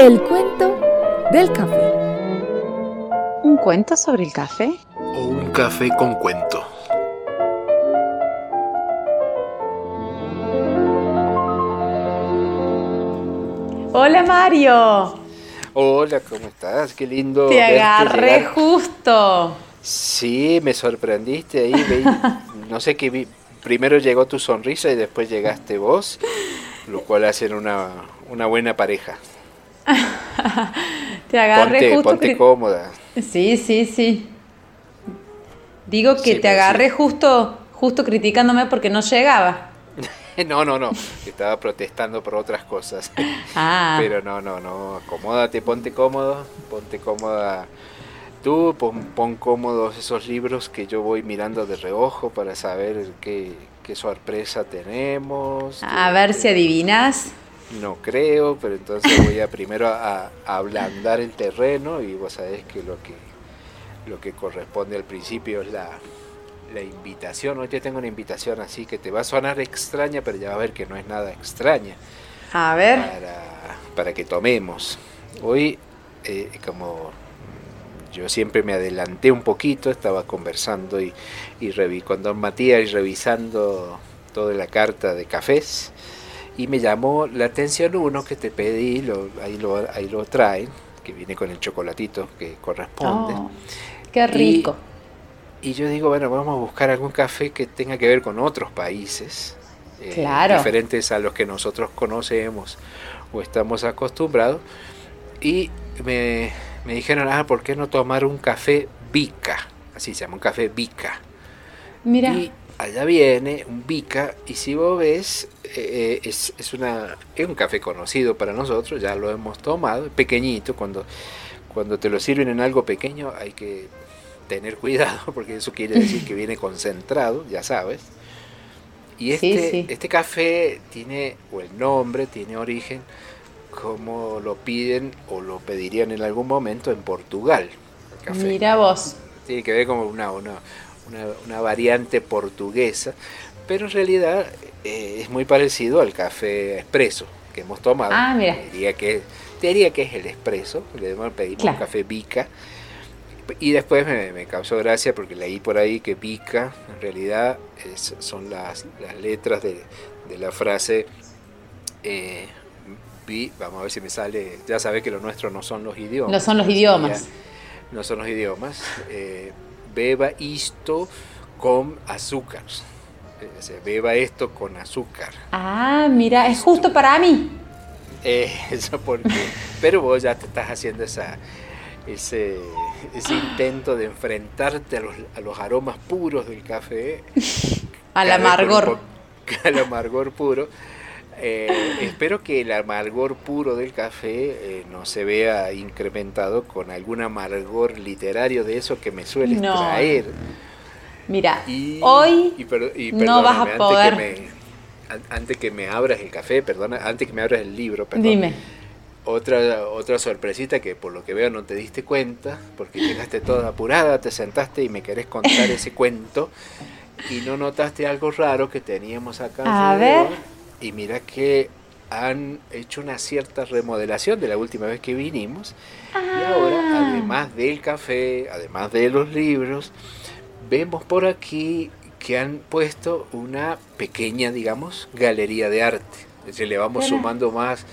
El cuento del café. ¿Un cuento sobre el café? O un café con cuento. Hola Mario. Hola, ¿cómo estás? Qué lindo. Te verte agarré justo. Sí, me sorprendiste ahí. no sé qué vi. Primero llegó tu sonrisa y después llegaste vos, lo cual hacen una, una buena pareja. Te agarré Ponte, justo. ponte cri- cómoda. Sí, sí, sí. Digo que Sí, te agarré sí. justo, justo criticándome porque no llegaba. No, no, no. Estaba protestando por otras cosas. Ah, Pero no, no, no. Acomódate, ponte cómodo. Ponte cómoda. Tú pon, pon cómodos esos libros que yo voy mirando de reojo para saber qué, qué sorpresa tenemos. a ver si adivinas. No creo, pero entonces voy a primero a, a ablandar el terreno y vos sabés que lo que lo que corresponde al principio es la, la invitación. Hoy te tengo una invitación así que te va a sonar extraña, pero ya va a ver que no es nada extraña A ver. para, para que tomemos. Hoy, eh, como yo siempre me adelanté un poquito, estaba conversando y, y revi- con don Matías y revisando toda la carta de cafés y me llamó la atención uno que te pedí, lo- ahí, lo, ahí lo traen, que viene con el chocolatito que corresponde. Oh, qué rico. Y yo digo, bueno, vamos a buscar algún café que tenga que ver con otros países, eh, Claro. diferentes a los que nosotros conocemos o estamos acostumbrados. Y me, me dijeron, ah, ¿por qué no tomar un café Bica? Así se llama, un café Bica. Mira. Y allá viene un Bica, y si vos ves, eh, es, es, una, es un café conocido para nosotros, ya lo hemos tomado, pequeñito, cuando, cuando te lo sirven en algo pequeño hay que tener cuidado, porque eso quiere decir que viene concentrado, ya sabes. Y Sí, este, sí. este café tiene, o el nombre tiene origen, como lo piden o lo pedirían en algún momento en Portugal. el café Mira vos. tiene que ver como una, una, una, una variante portuguesa, pero en realidad eh, es muy parecido al café expreso que hemos tomado. Ah, mira. Te diría que, diría que es el expreso, le pedimos Claro. un café bica. Y después me, me causó gracia porque leí por ahí que bica en realidad es- son las, las letras de, de la frase eh, vamos a ver si me sale, ya sabes que lo nuestro no son los idiomas. No son los idiomas. no son los idiomas. eh, beba esto con azúcar. Eh, o sea, beba esto con azúcar. Ah, mira, es justo para mí. Eh, eso porque. Pero vos ya te estás haciendo esa, ese, ese intento de enfrentarte a los, a los aromas puros del café. Al amargor. Al amargor puro. Eh, espero que el amargor puro del café eh, no se vea incrementado con algún amargor literario de eso que me sueles No. traer. Mira, Y, hoy y y no vas a poder. Antes que, me, an- antes que me abras el café, perdona, antes que me abras el libro, perdón. dime. Otra, otra sorpresita que por lo que veo no te diste cuenta, porque llegaste toda apurada, te sentaste y me querés contar ese cuento y no notaste algo raro que teníamos acá. A ver. Y mira que han hecho una cierta remodelación de la última vez que vinimos. Y ahora, Ah. además del café, además de los libros, vemos por aquí que han puesto una pequeña, digamos, galería de arte. Es decir, le vamos Mira. sumando más,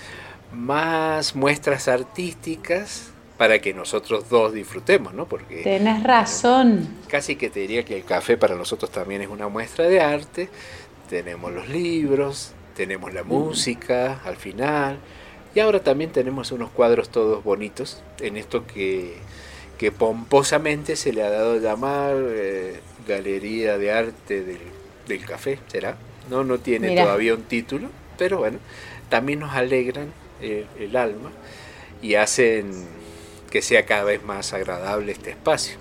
más muestras artísticas para que nosotros dos disfrutemos, ¿no? Porque Tenés razón. casi que te diría que el café para nosotros también es una muestra de arte. Tenemos los libros, tenemos la música al final. Y ahora también tenemos unos cuadros todos bonitos en esto que, que pomposamente se le ha dado a llamar eh, Galería de Arte del, del Café, ¿será? No, no tiene Mira. todavía un título, pero bueno, también nos alegran el, el alma y hacen que sea cada vez más agradable este espacio.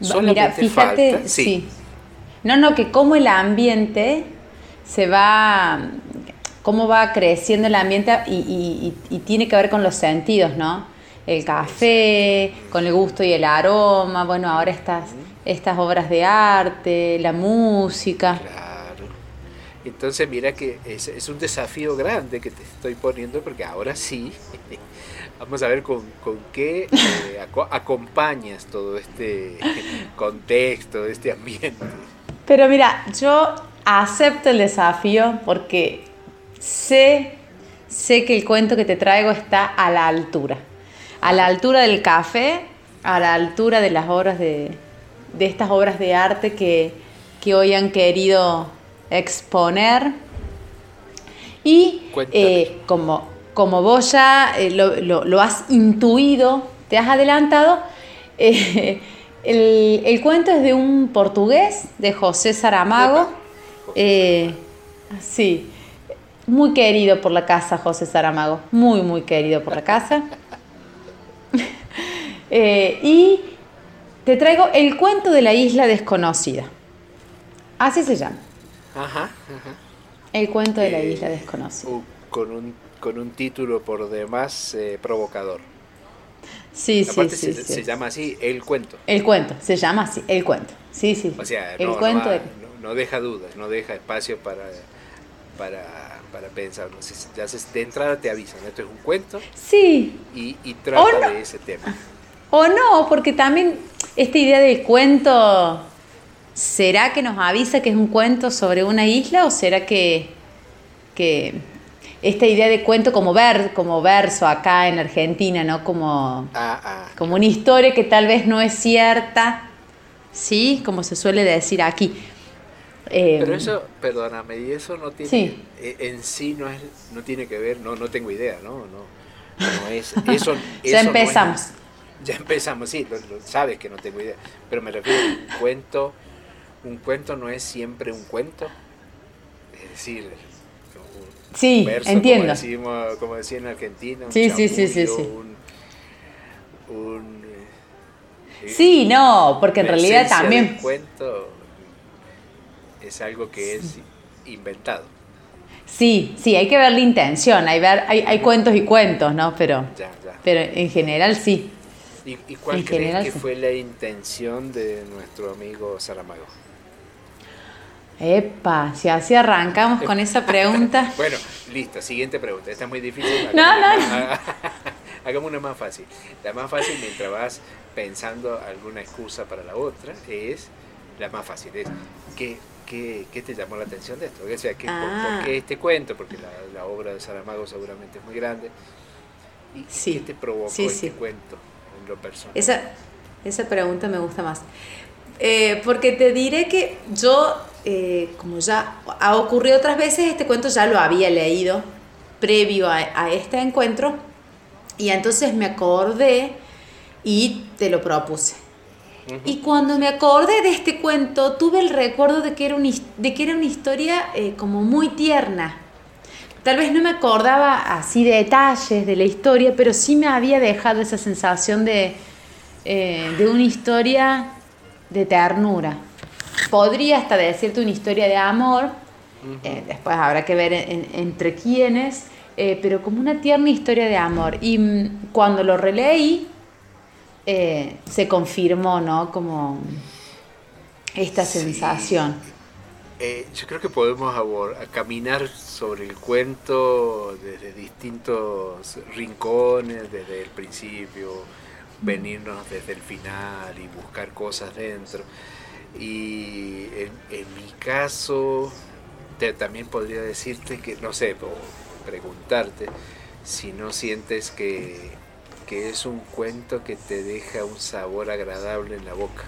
Solamente Mira, fíjate, falta- sí. No, no, que como el ambiente se va, cómo va creciendo el ambiente y, y- y- y tiene que ver con los sentidos, ¿no? El café, con el gusto y el aroma, bueno, ahora estas, estas obras de arte, la música. Claro. Entonces mira que es, es, un desafío grande que te estoy poniendo porque ahora sí, vamos a ver con, con qué eh, acompañas todo este contexto, este ambiente. Pero mira, yo acepto el desafío porque sé, sé que el cuento que te traigo está a la altura. A la altura del café, a la altura de las obras de, de estas obras de arte que, que hoy han querido exponer. Y eh, como, como vos ya eh, lo, has intuido, te has adelantado, eh, el, cuento es de un portugués, de José Saramago. Sí, muy querido por la casa José Saramago, muy, muy querido por la casa. y te traigo el cuento de la isla desconocida. Así se llama. Ajá, El cuento de la eh, isla desconocida. con, un, con un título por demás eh, provocador. Sí, sí, sí, se, llama así el cuento. El cuento, se llama así, el cuento. Sí, sí. O sea, el no, cuento no, deja dudas, no deja espacio para, para, para pensar. Ya de entrada te avisan, esto es un cuento. Sí. Y, y trata de ese tema. O no, porque también esta idea del cuento ¿será que nos avisa que es un cuento sobre una isla o será que, esta idea de cuento como, ver, como verso acá en Argentina, ¿no? Como, ah, ah. como una historia que tal vez no es cierta, ¿sí? Como se suele decir aquí. Pero em, eso, perdóname, y eso no tiene, e, en sí no, es, no tiene que ver, no, no tengo idea, ¿no? no, es, eso, ya empezamos. ya empezamos, sí, sabes que no tengo idea, pero me refiero a un cuento un cuento no es siempre un cuento. Es decir, un sí, verso, entiendo. Como, decimos, como decía en Argentina, un sí, sí, sí, sí, sí. Un, eh, sí, no, porque en realidad también... Cuento es algo que es inventado. Sí, sí, hay que ver la intención, hay, ver, hay, hay cuentos y cuentos, ¿no? Pero, pero en general sí. ¿Y, cuál crees que fue la intención de nuestro amigo Saramago? Epa, si así arrancamos con esa pregunta. bueno, listo, siguiente pregunta. Esta es muy difícil. No, no, Hagamos una más fácil. La más fácil mientras vas pensando alguna excusa para la otra es la más fácil. Es, ¿qué, qué, te llamó la atención de esto? O sea, ¿qué, ah. por, qué este cuento? Porque la, obra de Saramago seguramente es muy grande. ¿Y qué te provocó este cuento en lo personal? Esa, esa pregunta me gusta más. Eh, porque te diré que yo eh, como ya ha ocurrido otras veces, este cuento ya lo había leído previo a, este encuentro y entonces me acordé y te lo propuse. Y cuando me acordé de este cuento, tuve el recuerdo de que era, de que era una historia eh, como muy tierna. Tal vez no me acordaba así de detalles de la historia, pero sí me había dejado esa sensación de, eh, de una historia de ternura podría hasta decirte una historia de amor, eh, después habrá que ver entre quiénes, eh, pero como una tierna historia de amor. Y mm, cuando lo releí, eh, se confirmó, ¿no? Como esta sensación. yo creo que podemos caminar sobre el cuento desde distintos rincones, desde el principio, venirnos desde el final y buscar cosas dentro. Y en, mi caso, también podría decirte que, no sé, preguntarte si no sientes que, es un cuento que te deja un sabor agradable en la boca.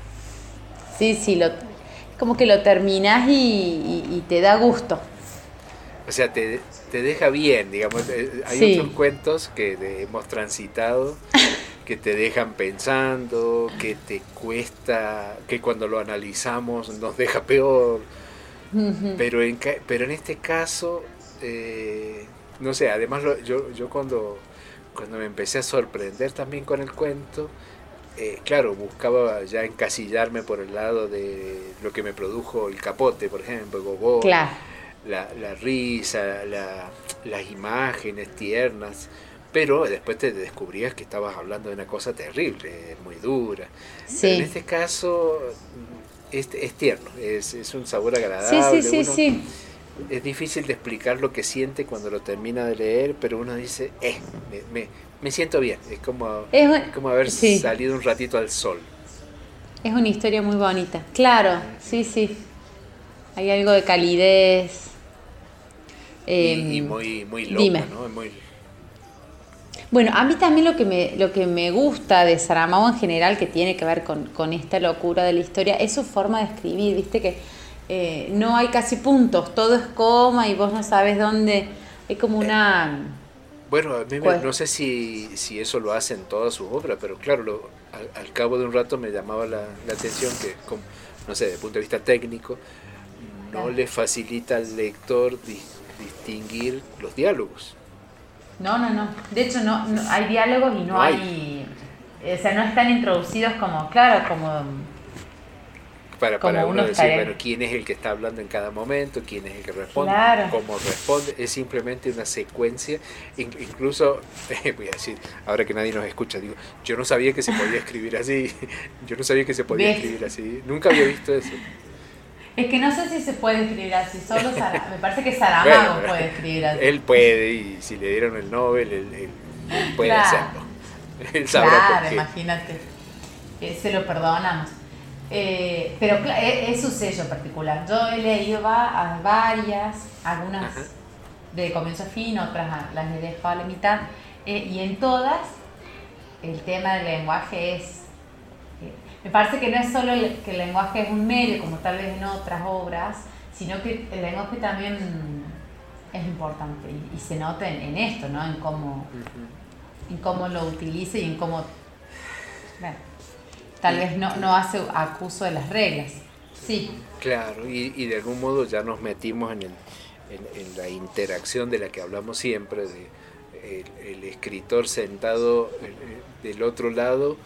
Sí, sí, lo, como que lo terminas y, te da gusto. O sea, te, deja bien, digamos. Eh, hay otros cuentos que hemos transitado que te dejan pensando, que te cuesta, que cuando lo analizamos nos deja peor. pero, en, pero en este caso, eh, no sé, además yo, yo cuando, cuando me empecé a sorprender también con el cuento, eh, claro, buscaba ya encasillarme por el lado de lo que me produjo el capote, por ejemplo, Gogó, la, la, risa, la, las imágenes tiernas pero después te descubrías que estabas hablando de una cosa terrible, muy dura. en este caso es, es tierno, es, es, un sabor agradable. Sí, sí, sí, es difícil de explicar lo que siente cuando lo termina de leer, pero uno dice, eh, me, me, siento bien, es como, como haber salido un ratito al sol. Es una historia muy bonita, claro, sí, sí. Hay algo de calidez. y, em, muy, muy loco, ¿no? Muy, bueno, a mí también lo que me, lo que me gusta de Saramago en general, que tiene que ver con, esta locura de la historia, es su forma de escribir, viste que eh, no hay casi puntos, todo es coma y vos no sabes dónde, es como una... Bueno, a mí pues no sé si, eso lo hace en todas sus obras, pero claro, al, cabo de un rato me llamaba la, atención que, no sé, desde el punto de vista técnico, no le facilita al lector distinguir los diálogos. No, no, no. De hecho, no, hay diálogos y no, hay... O sea, no están introducidos como, claro, como... Para, para uno, decir, bueno, quién es el que está hablando en cada momento, quién es el que responde, cómo responde, es simplemente una secuencia, incluso, voy a decir, ahora que nadie nos escucha, digo, yo no sabía que se podía escribir así, yo no sabía que se podía escribir así, nunca había visto eso. Es que no sé si se puede escribir así, solo me parece que Saramago puede escribir así. Él puede, y si le dieron el Nobel, él, puede hacerlo. Él sabrá claro, imagínate. se lo perdonamos. Eh, pero e, es, su sello particular. Yo he leído va, a varias, algunas de comienzo a fin, otras las he dejado a la mitad, eh, y en todas el tema del lenguaje es me parece que no es solo que el lenguaje es un medio, como tal vez en otras obras, sino que el lenguaje también es importante y, se nota en, esto, ¿no? En cómo, en cómo lo utiliza y en cómo... tal vez no, no hace acuso de las reglas. Sí. Claro, y, de algún modo ya nos metimos en, el, en, la interacción de la que hablamos siempre, de el, escritor sentado eh, del otro lado,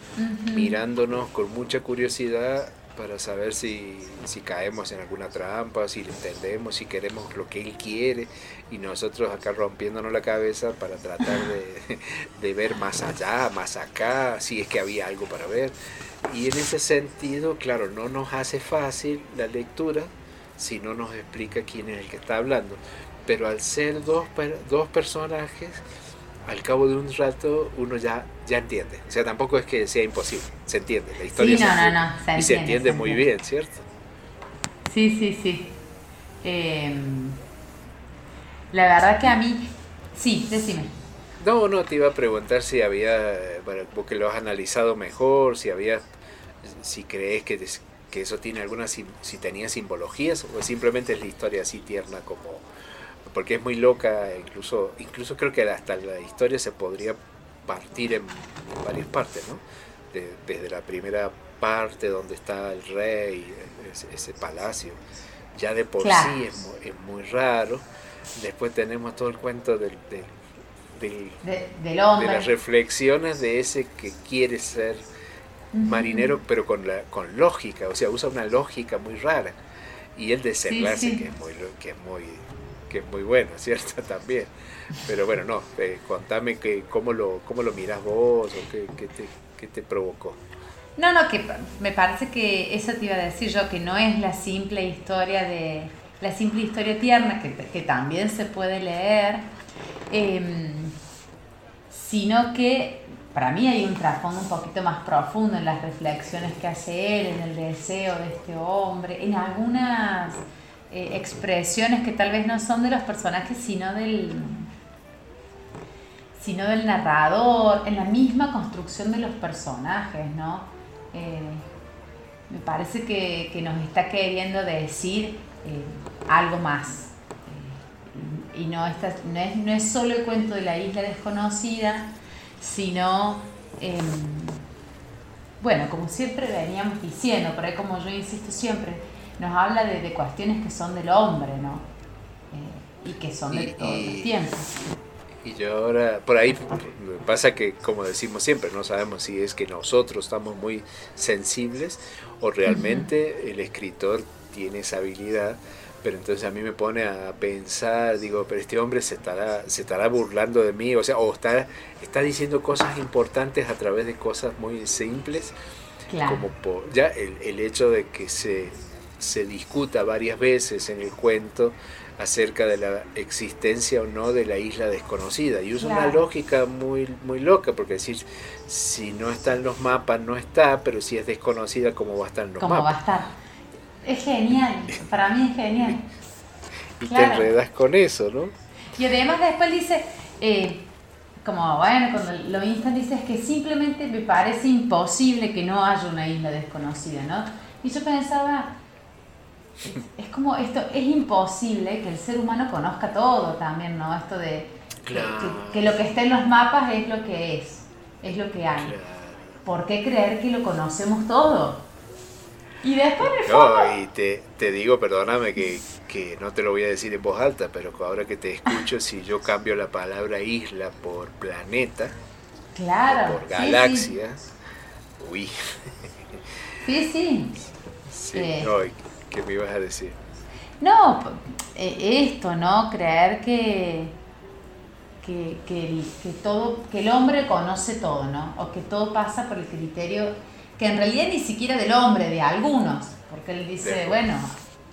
mirándonos con mucha curiosidad para saber si, caemos en alguna trampa, si lo entendemos, si queremos lo que él quiere, y nosotros acá rompiéndonos la cabeza para tratar de, ver más allá, más acá, si es que había algo para ver. Y en ese sentido, claro, no nos hace fácil la lectura si no nos explica quién es el que está hablando. Pero al ser dos, dos personajes, al cabo de un rato uno ya, ya entiende. O sea, tampoco es que sea imposible, se entiende. La historia sí, no, no, no, se y se entiende muy bien, ¿cierto? Sí, sí, sí. Em, la verdad que a mí, sí, decime. No, no, te iba a preguntar si había, bueno, porque lo has analizado mejor, si había, si crees que, que eso tiene alguna, si tenía simbologías o simplemente es la historia así tierna como porque es muy loca, incluso, incluso creo que hasta la historia se podría partir en, varias partes, ¿no? desde la primera parte donde está el rey, ese, palacio, ya de por sí es muy, es muy, raro. Después tenemos todo el cuento del, del, de, las reflexiones de ese que quiere ser marinero, pero con, la, con lógica, o sea, usa una lógica muy rara. Y el desenlace que es muy, que es muy que es muy bueno, ¿cierto? También. Pero bueno, no, eh, contame que, cómo, lo, cómo lo miras vos o qué, te, te provocó. No, no, que me parece que eso te iba a decir yo, que no es la simple historia de la simple historia tierna, que, que también se puede leer, em, sino que para mí hay un trasfondo un poquito más profundo en las reflexiones que hace él, en el deseo de este hombre, en algunas eh, expresiones que tal vez no son de los personajes, sino del, sino del narrador, en la misma construcción de los personajes, ¿no? Eh, me parece que, nos está queriendo decir eh, algo más. Y no, no, es, no es solo el cuento de la isla desconocida, sino, em, bueno, como siempre veníamos diciendo, por ahí como yo insisto siempre, nos habla de, cuestiones que son del hombre, ¿no? Eh, y que son de todos los tiempos. Y yo ahora, por ahí pasa que, como decimos siempre, no sabemos si es que nosotros estamos muy sensibles o realmente el escritor tiene esa habilidad, pero entonces a mí me pone a pensar, digo, pero este hombre se estará, se estará burlando de mí, o sea, o está, está diciendo cosas importantes a través de cosas muy simples, como por, ya el, el hecho de que se se discuta varias veces en el cuento acerca de la existencia o no de la isla desconocida. Y usa una lógica muy, muy loca, porque decir, si no está en los mapas, no está, pero si es desconocida, ¿cómo va a estar en los ¿Cómo mapas? va a estar? Es genial, para mí es genial. y te enredas con eso, ¿no? Y además después dice, eh, como bueno, cuando lo instan dice es que simplemente me parece imposible que no haya una isla desconocida, ¿no? Y yo pensaba, es, como esto, es imposible que el ser humano conozca todo también, ¿no? Esto de que, lo que está en los mapas es lo que es, es lo que hay. ¿Por qué creer que lo conocemos todo? Y después No, y te, te digo, perdóname que, que, no te lo voy a decir en voz alta, pero ahora que te escucho, si yo cambio la palabra isla por planeta, claro, por galaxia, uy. Sí, sí. sí eh. ¿qué me ibas a decir? No, eh, esto, ¿no? Creer que, que, que, que, todo, que el hombre conoce todo, ¿no? O que todo pasa por el criterio que en realidad ni siquiera del hombre, de algunos, porque él dice, bueno,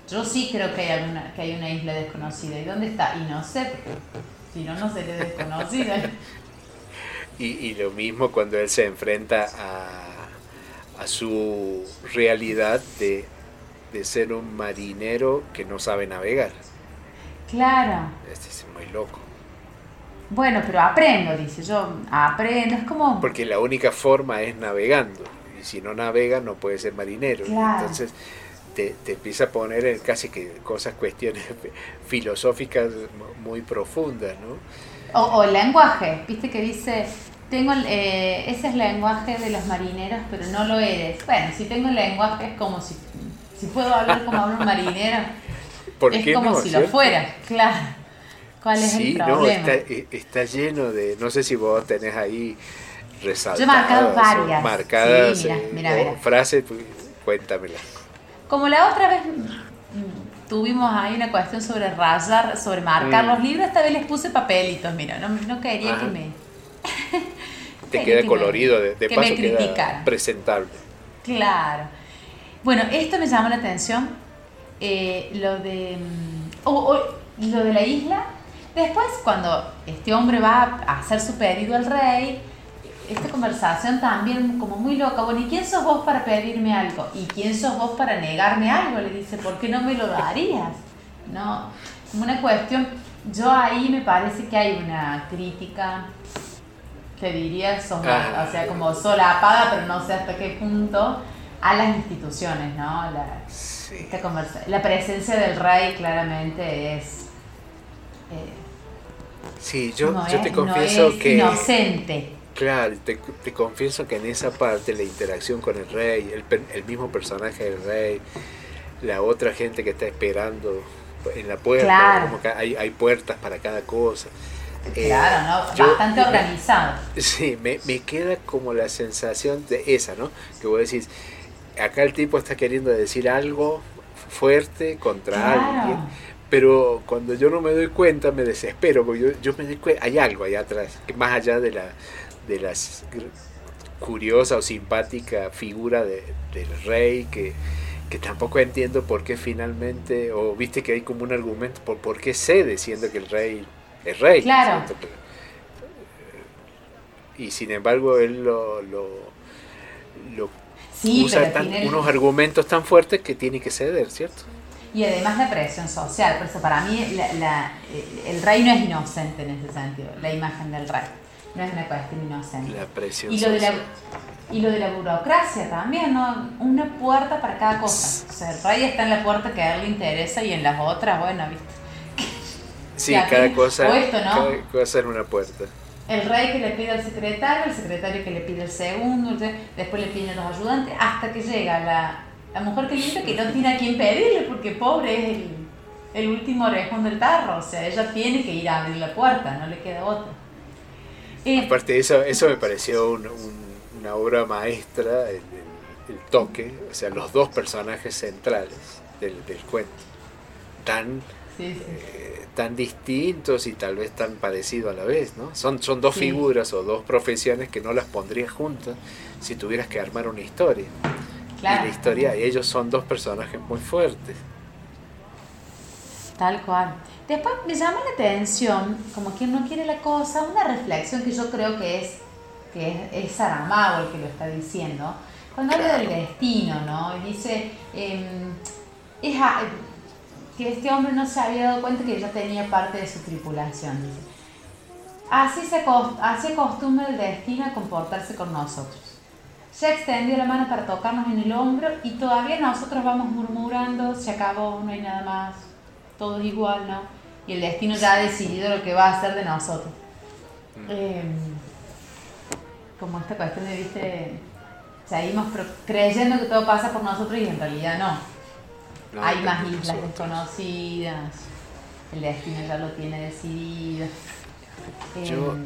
yo sí creo que hay, alguna, que hay una isla desconocida. ¿Y dónde está? Y no sé, si no, no sería desconocida. y, y lo mismo cuando él se enfrenta a, a su realidad de, de ser un marinero que no sabe navegar. Claro. Este es muy loco. Bueno, pero aprendo, dice yo, aprendo, es como... Porque la única forma es navegando si no navega no puede ser marinero. Entonces te, te, empieza a poner en casi que cosas, cuestiones filosóficas muy profundas, ¿no? O, el lenguaje, viste que dice, tengo eh, ese es el lenguaje de los marineros, pero no lo eres. Bueno, si tengo el lenguaje es como si, si puedo hablar como habla un marinero, es como si lo fuera, claro. ¿Cuál es el problema? No, está, eh, está lleno de, no sé si vos tenés ahí resaltadas. Yo he marcado varias. Marcadas, sí, mira, eh, frases, pues, cuéntamela. Como la otra vez mm, tuvimos ahí una cuestión sobre rayar, sobre marcar mm. los libros, esta vez les puse papelitos, mira, no, no quería que me... Te quede colorido, de, de paso queda presentable. Claro. Bueno, esto me llamó la atención, eh, lo de... Mm, lo de la isla. Después, cuando este hombre va a hacer su pedido al rey, esta conversación también como muy loca. Bueno, ¿y quién sos vos para pedirme algo? ¿Y quién sos vos para negarme algo? Le dice, ¿por qué no me lo darías? No, como una cuestión, yo ahí me parece que hay una crítica, te diría, o sea, como solapada, pero no sé hasta qué punto, a las instituciones, ¿no? La, la presencia del rey claramente es... Eh, sí, yo, yo te confieso que... Inocente Claro, te, te, confieso que en esa parte la interacción con el rey, el, el, mismo personaje del rey, la otra gente que está esperando en la puerta, como que hay, hay, puertas para cada cosa. Eh, claro, ¿no? Bastante organizado. Sí, me, me, queda como la sensación de esa, ¿no? Que vos decís, acá el tipo está queriendo decir algo fuerte contra alguien, pero cuando yo no me doy cuenta me desespero, porque yo, yo me doy cuenta, hay algo allá atrás, que más allá de la de la curiosa o simpática figura de, del rey que, que, tampoco entiendo por qué finalmente, o viste que hay como un argumento por por qué cede siendo que el rey es rey. Claro. Y sin embargo él lo, lo, lo usa unos argumentos tan fuertes que tiene que ceder, ¿cierto? Y además la presión social, por eso para mí la, el rey no es inocente en ese sentido, la imagen del rey no es una cuestión inocente. La presión y lo, de la, y lo de la burocracia también, ¿no? Una puerta para cada cosa. O sea, el rey está en la puerta que a él le interesa y en las otras, bueno, ¿viste? Sí, cada cosa, cada cosa en una puerta. El rey que le pide al secretario, el secretario que le pide el segundo, después le piden los ayudantes, hasta que llega la, la mujer que limpia que no tiene a quién pedirle, porque pobre es el, el último orejón del tarro. O sea, ella tiene que ir a abrir la puerta, no le queda otra. Aparte, eso, eso me pareció una obra maestra, el, toque, o sea, los dos personajes centrales del, cuento, tan, eh, tan distintos y tal vez tan parecidos a la vez, ¿no? Son, son dos figuras o dos profesiones que no las pondrías juntas si tuvieras que armar una historia. Y la historia, ellos son dos personajes muy fuertes. Tal cual. Después me llama la atención, como quien no quiere la cosa, una reflexión que yo creo que es, que es, es Saramago el que lo está diciendo, cuando habla del destino, ¿no? Y dice es que este hombre no se había dado cuenta que ya tenía parte de su tripulación. Así se así acostumbra el destino a comportarse con nosotros. Ya extendió la mano para tocarnos en el hombro y todavía nosotros vamos murmurando, se acabó, no hay nada más, todo es igual, ¿no? Y el destino ya ha decidido lo que va a hacer de nosotros. Mm. Em, como esta cuestión de, viste, seguimos creyendo que todo pasa por nosotros y en realidad no. Hay más islas desconocidas, el destino ya lo tiene decidido. Yo, em,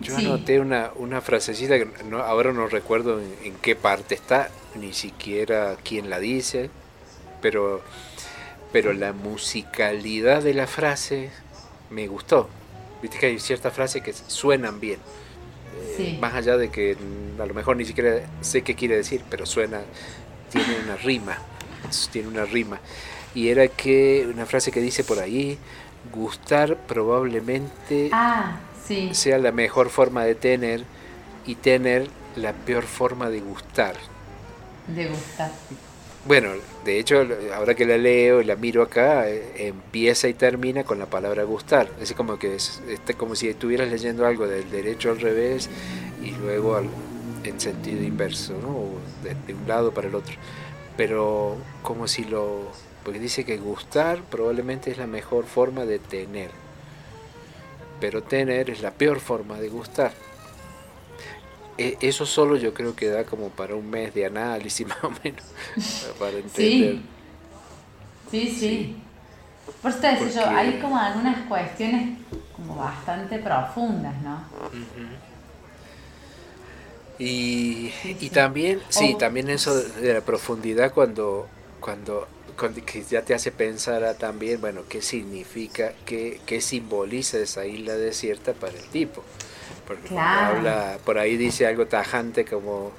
yo anoté una, una frasecita que ahora no recuerdo en, qué parte está, ni siquiera quién la dice, pero, pero la musicalidad de la frase me gustó. Viste que hay ciertas frases que suenan bien. Eh, más allá de que a lo mejor ni siquiera sé qué quiere decir, pero suena, tiene una rima, tiene una rima. Y era que una frase que dice por ahí, gustar probablemente ah, sea la mejor forma de tener y tener la peor forma de gustar. De gustar. Bueno, de hecho, ahora que la leo y la miro acá, eh, empieza y termina con la palabra gustar. Es como que es, como si estuvieras leyendo algo del derecho al revés y luego en sentido inverso, ¿no? de un lado para el otro. Pero como si lo porque dice que gustar probablemente es la mejor forma de tener. Pero tener es la peor forma de gustar. E, eso solo yo creo que da como para un mes de análisis más o menos. Para entender. Sí, sí. sí. Por eso te decía yo, hay como algunas cuestiones como bastante profundas, ¿no? Y, y, también, sí, también eso de la profundidad cuando, cuando que ya te hace pensar también, bueno, qué significa, qué, qué simboliza esa isla desierta para el tipo. Porque habla, por ahí dice algo tajante como,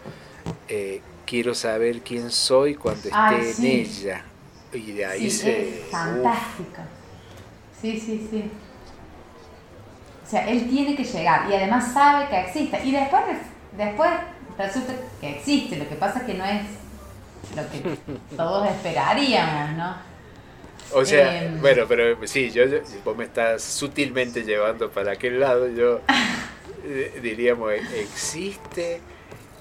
eh, quiero saber quién soy cuando esté en ella. Y de ahí se... Es fantástico. Sí, sí, sí. O sea, él tiene que llegar y además sabe que existe. Y después, después resulta que existe. Lo que pasa es que no es lo que todos esperaríamos, ¿no? O sea, em, bueno, pero sí, yo, vos me estás sutilmente llevando para aquel lado, yo diríamos, existe,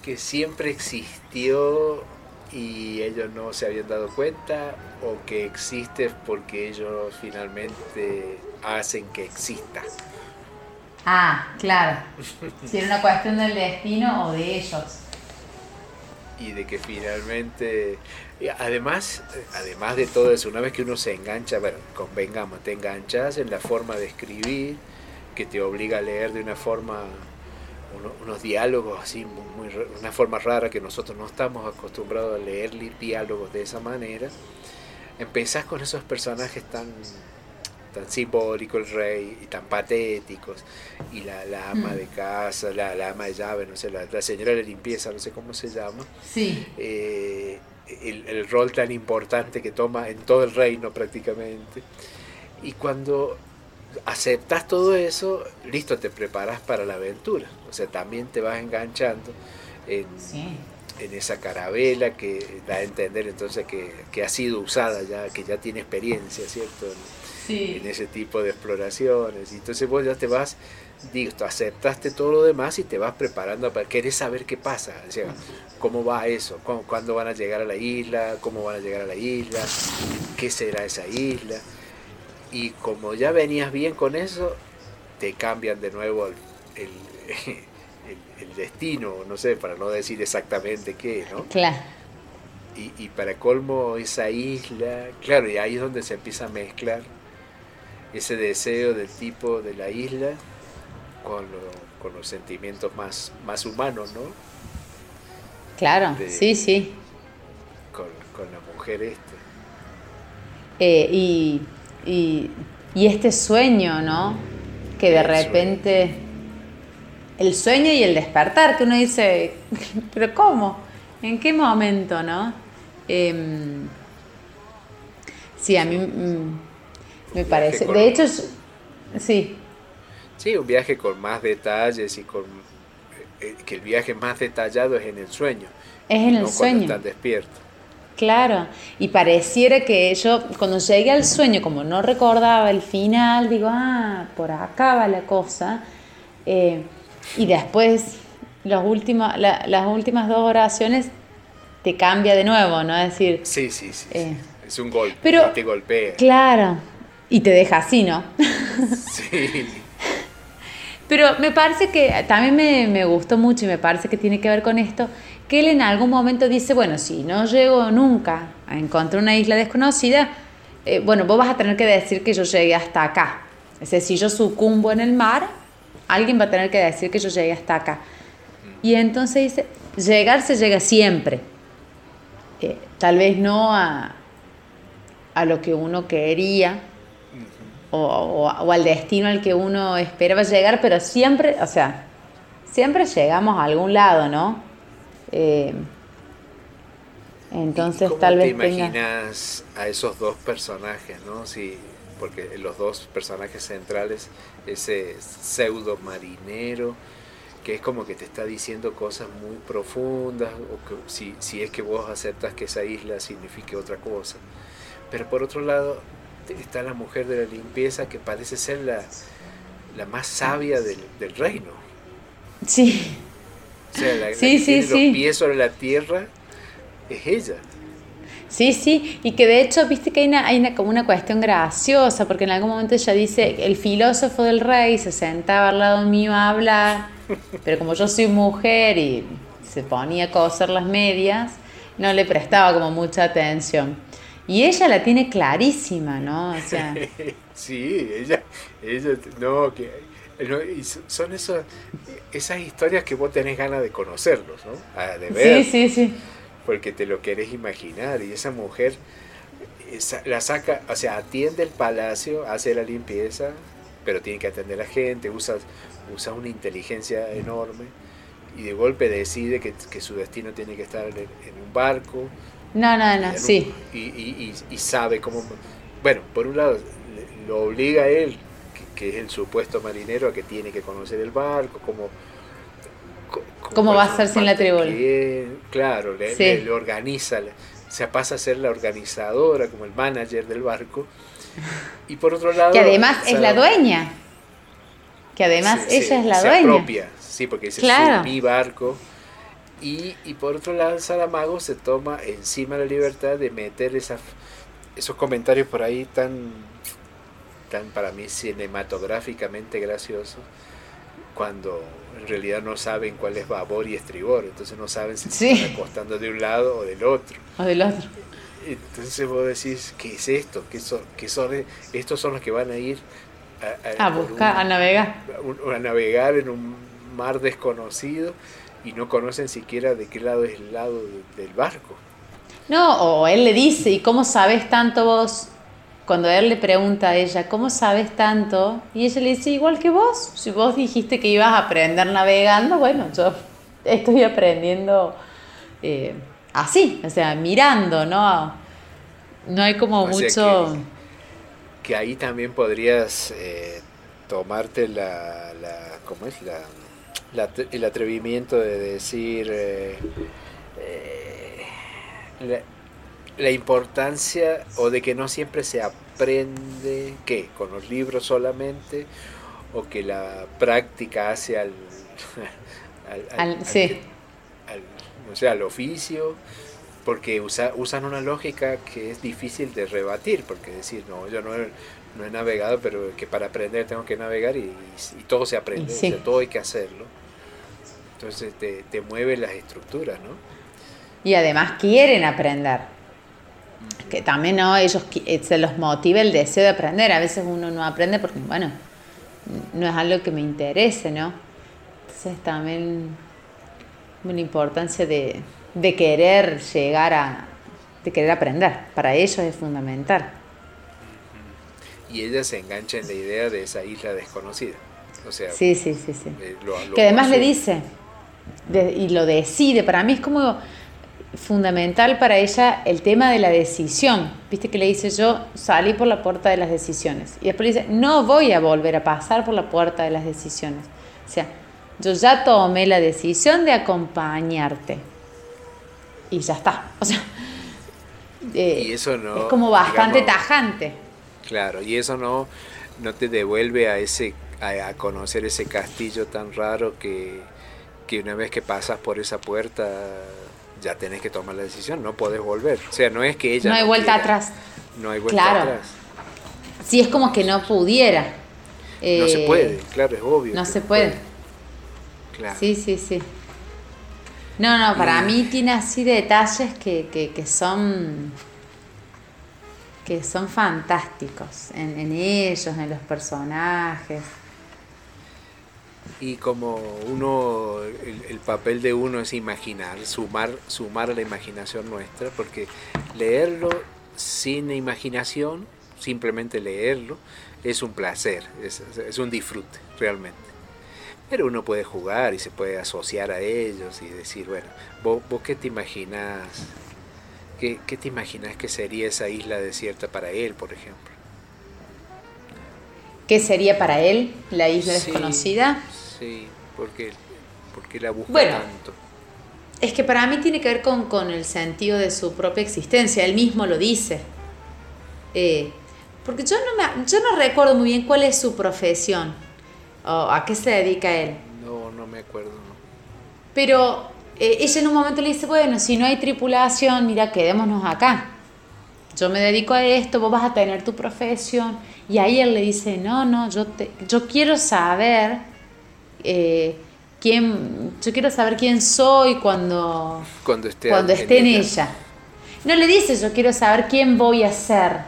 que siempre existió y ellos no se habían dado cuenta, o que existe porque ellos finalmente hacen que exista. Ah, claro. Si era una cuestión del destino o de ellos y de que finalmente, además, además de todo eso, una vez que uno se engancha, bueno, convengamos, te enganchas en la forma de escribir, que te obliga a leer de una forma, unos diálogos así, muy, una forma rara que nosotros no estamos acostumbrados a leer diálogos de esa manera, empezás con esos personajes tan tan simbólico el rey y tan patéticos y la, la ama mm. de casa, la, la, ama de llave, no sé, la, la, señora de limpieza, no sé cómo se llama. Sí. Eh, el, el, rol tan importante que toma en todo el reino prácticamente. Y cuando aceptas todo eso, listo, te preparas para la aventura. O sea, también te vas enganchando en, en esa carabela que da a entender entonces que, que, ha sido usada ya, que ya tiene experiencia, ¿cierto? en ese tipo de exploraciones. Y entonces vos ya te vas, digo, aceptaste todo lo demás y te vas preparando para querer saber qué pasa, o sea, cómo va eso, cuándo van a llegar a la isla, cómo van a llegar a la isla, qué será esa isla. Y como ya venías bien con eso, te cambian de nuevo el, el, destino, no sé, para no decir exactamente qué, ¿no? Claro. Y, y, para colmo esa isla, claro, y ahí es donde se empieza a mezclar ese deseo del tipo de la isla con, con los sentimientos más, más humanos, ¿no? Claro, sí, sí. Con, con, la mujer este. Eh, y, y, y, este sueño, ¿no? Que de repente... El sueño y el despertar, que uno dice, pero ¿cómo? ¿En qué momento, no? Eh, sí, a mí... Mm, Me parece. De hecho, sí. Sí, un viaje con más detalles y con eh, que el viaje más detallado es en el sueño. Es en el sueño. Cuando despierto. Claro, y pareciera que yo cuando llegué al sueño, como no recordaba el final, digo, ah, por acá va la cosa. Eh, y después, los últimos, las últimas dos oraciones te cambia de nuevo, ¿no? Es decir... Sí, sí, sí. Eh, es un golpe, pero, te golpea. Claro, y te deja así, ¿no? Sí. Pero me parece que también me, me, gustó mucho y me parece que tiene que ver con esto, que él en algún momento dice, bueno, si no llego nunca a encontrar una isla desconocida, eh, bueno, vos vas a tener que decir que yo llegué hasta acá. Es decir, si yo sucumbo en el mar, alguien va a tener que decir que yo llegué hasta acá. Y entonces dice, llegar se llega siempre. Eh, tal vez no a, a lo que uno quería, o, al destino al que uno esperaba llegar, pero siempre, o sea, siempre llegamos a algún lado, ¿no? Eh, entonces tal vez te imaginas a esos dos personajes, ¿no? Sí, porque los dos personajes centrales, ese pseudo marinero, que es como que te está diciendo cosas muy profundas, o que, si, si es que vos aceptas que esa isla signifique otra cosa. Pero por otro lado, está la mujer de la limpieza que parece ser la, la más sabia del, del, reino. Sí. O sea, la, sí, que tiene los pies sobre la tierra es ella. Sí, sí, y que de hecho, viste que hay, una, hay una, como una cuestión graciosa, porque en algún momento ella dice, el filósofo del rey se sentaba al lado mío a hablar, pero como yo soy mujer y se ponía a coser las medias, no le prestaba como mucha atención. Y ella la tiene clarísima, ¿no? O sea... sí, ella, ella, no, que son esos, esas historias que vos tenés ganas de conocerlos, ¿no? Ah, de ver. Sí, sí, sí. Porque te lo querés imaginar. Y esa mujer la saca, o sea, atiende el palacio, hace la limpieza, pero tiene que atender a la gente, usa, usa una inteligencia enorme y de golpe decide que, que su destino tiene que estar en, en un barco no, no, no, sí. Y, y, sabe cómo... Bueno, por un lado, lo obliga a él, que, es el supuesto marinero, a que tiene que conocer el barco, cómo... ¿Cómo, va a ser sin la tribuna? Claro, le, organiza, o sea, pasa a ser la organizadora, como el manager del barco. Y por otro lado... Que además es la dueña. Que además ella es la se dueña. Propia, sí, porque es mi barco y, y por otro lado, Saramago se toma encima la libertad de meter esas, esos comentarios por ahí tan, tan para mí cinematográficamente graciosos, cuando en realidad no saben cuál es babor y estribor, entonces no saben si se están acostando de un lado o del otro. O del otro. Entonces vos decís, ¿qué es esto? ¿Qué son, qué son estos son los que van a ir a, buscar, a navegar. A, a navegar en un mar desconocido y no conocen siquiera de qué lado es el lado del barco. No, o él le dice, ¿y cómo sabes tanto vos? Cuando él le pregunta a ella, ¿cómo sabes tanto? Y ella le dice, igual que vos, si vos dijiste que ibas a aprender navegando, bueno, yo estoy aprendiendo eh, así, o sea, mirando, ¿no? No hay como mucho... que, ahí también podrías eh, tomarte la, la, ¿cómo es? La el atrevimiento de decir eh, eh, la, importancia o de que no siempre se aprende, ¿qué? Con los libros solamente, o que la práctica hace al, al, no sé, al oficio, porque usan una lógica que es difícil de rebatir, porque decir, no, yo no, no he navegado, pero que para aprender tengo que navegar y, todo se aprende, todo hay que hacerlo. Entonces te, mueve las estructuras, ¿no? Y además quieren aprender. Que también ¿no? ellos eh, se los motiva el deseo de aprender. A veces uno no aprende porque, bueno, no es algo que me interese, ¿no? Entonces también una importancia de, de querer llegar a, de querer aprender. Para ellos es fundamental. Y ella se engancha en la idea de esa isla desconocida. O sea, sí, sí, sí, sí. Eh, que además le dice, y lo decide. Para mí es como fundamental para ella el tema de la decisión. Viste que le dice yo salí por la puerta de las decisiones. Y después le dice, no voy a volver a pasar por la puerta de las decisiones. O sea, yo ya tomé la decisión de acompañarte. Y ya está. O sea, eh, y eso no, es como bastante tajante. Claro, y eso no, no te devuelve a ese a, conocer ese castillo tan raro que, que una vez que pasas por esa puerta ya tenés que tomar la decisión, no podés volver. O sea, no es que ella... No hay vuelta atrás. No hay vuelta claro. atrás. Sí, es como que no pudiera. no se puede, eh, claro, es obvio. No se puede. Claro. Sí, sí, sí. No, no, para mí tiene así detalles que, que, son que son fantásticos en, en ellos, en los personajes y como uno, el, papel de uno es imaginar, sumar, sumar a la imaginación nuestra, porque leerlo sin imaginación, simplemente leerlo, es un placer, es, un disfrute realmente. Pero uno puede jugar y se puede asociar a ellos y decir, bueno, vos, vos qué te imaginas, qué, qué te imaginas que sería esa isla desierta para él, por ejemplo. ¿Qué sería para él la isla desconocida? Sí, porque, porque la busca bueno, tanto. Es que para mí tiene que ver con, el sentido de su propia existencia, él mismo lo dice. Eh, porque yo no, me, yo no recuerdo muy bien cuál es su profesión o a qué se dedica él. No, no me acuerdo. Pero eh, ella en un momento le dice, bueno, si no hay tripulación, mira, quedémonos acá. Yo me dedico a esto, vos vas a tener tu profesión. Y ahí él le dice, no, no, yo, te, yo quiero saber eh, quién, yo quiero saber quién soy cuando, cuando esté, cuando esté en, ella. No le dice yo quiero saber quién voy a ser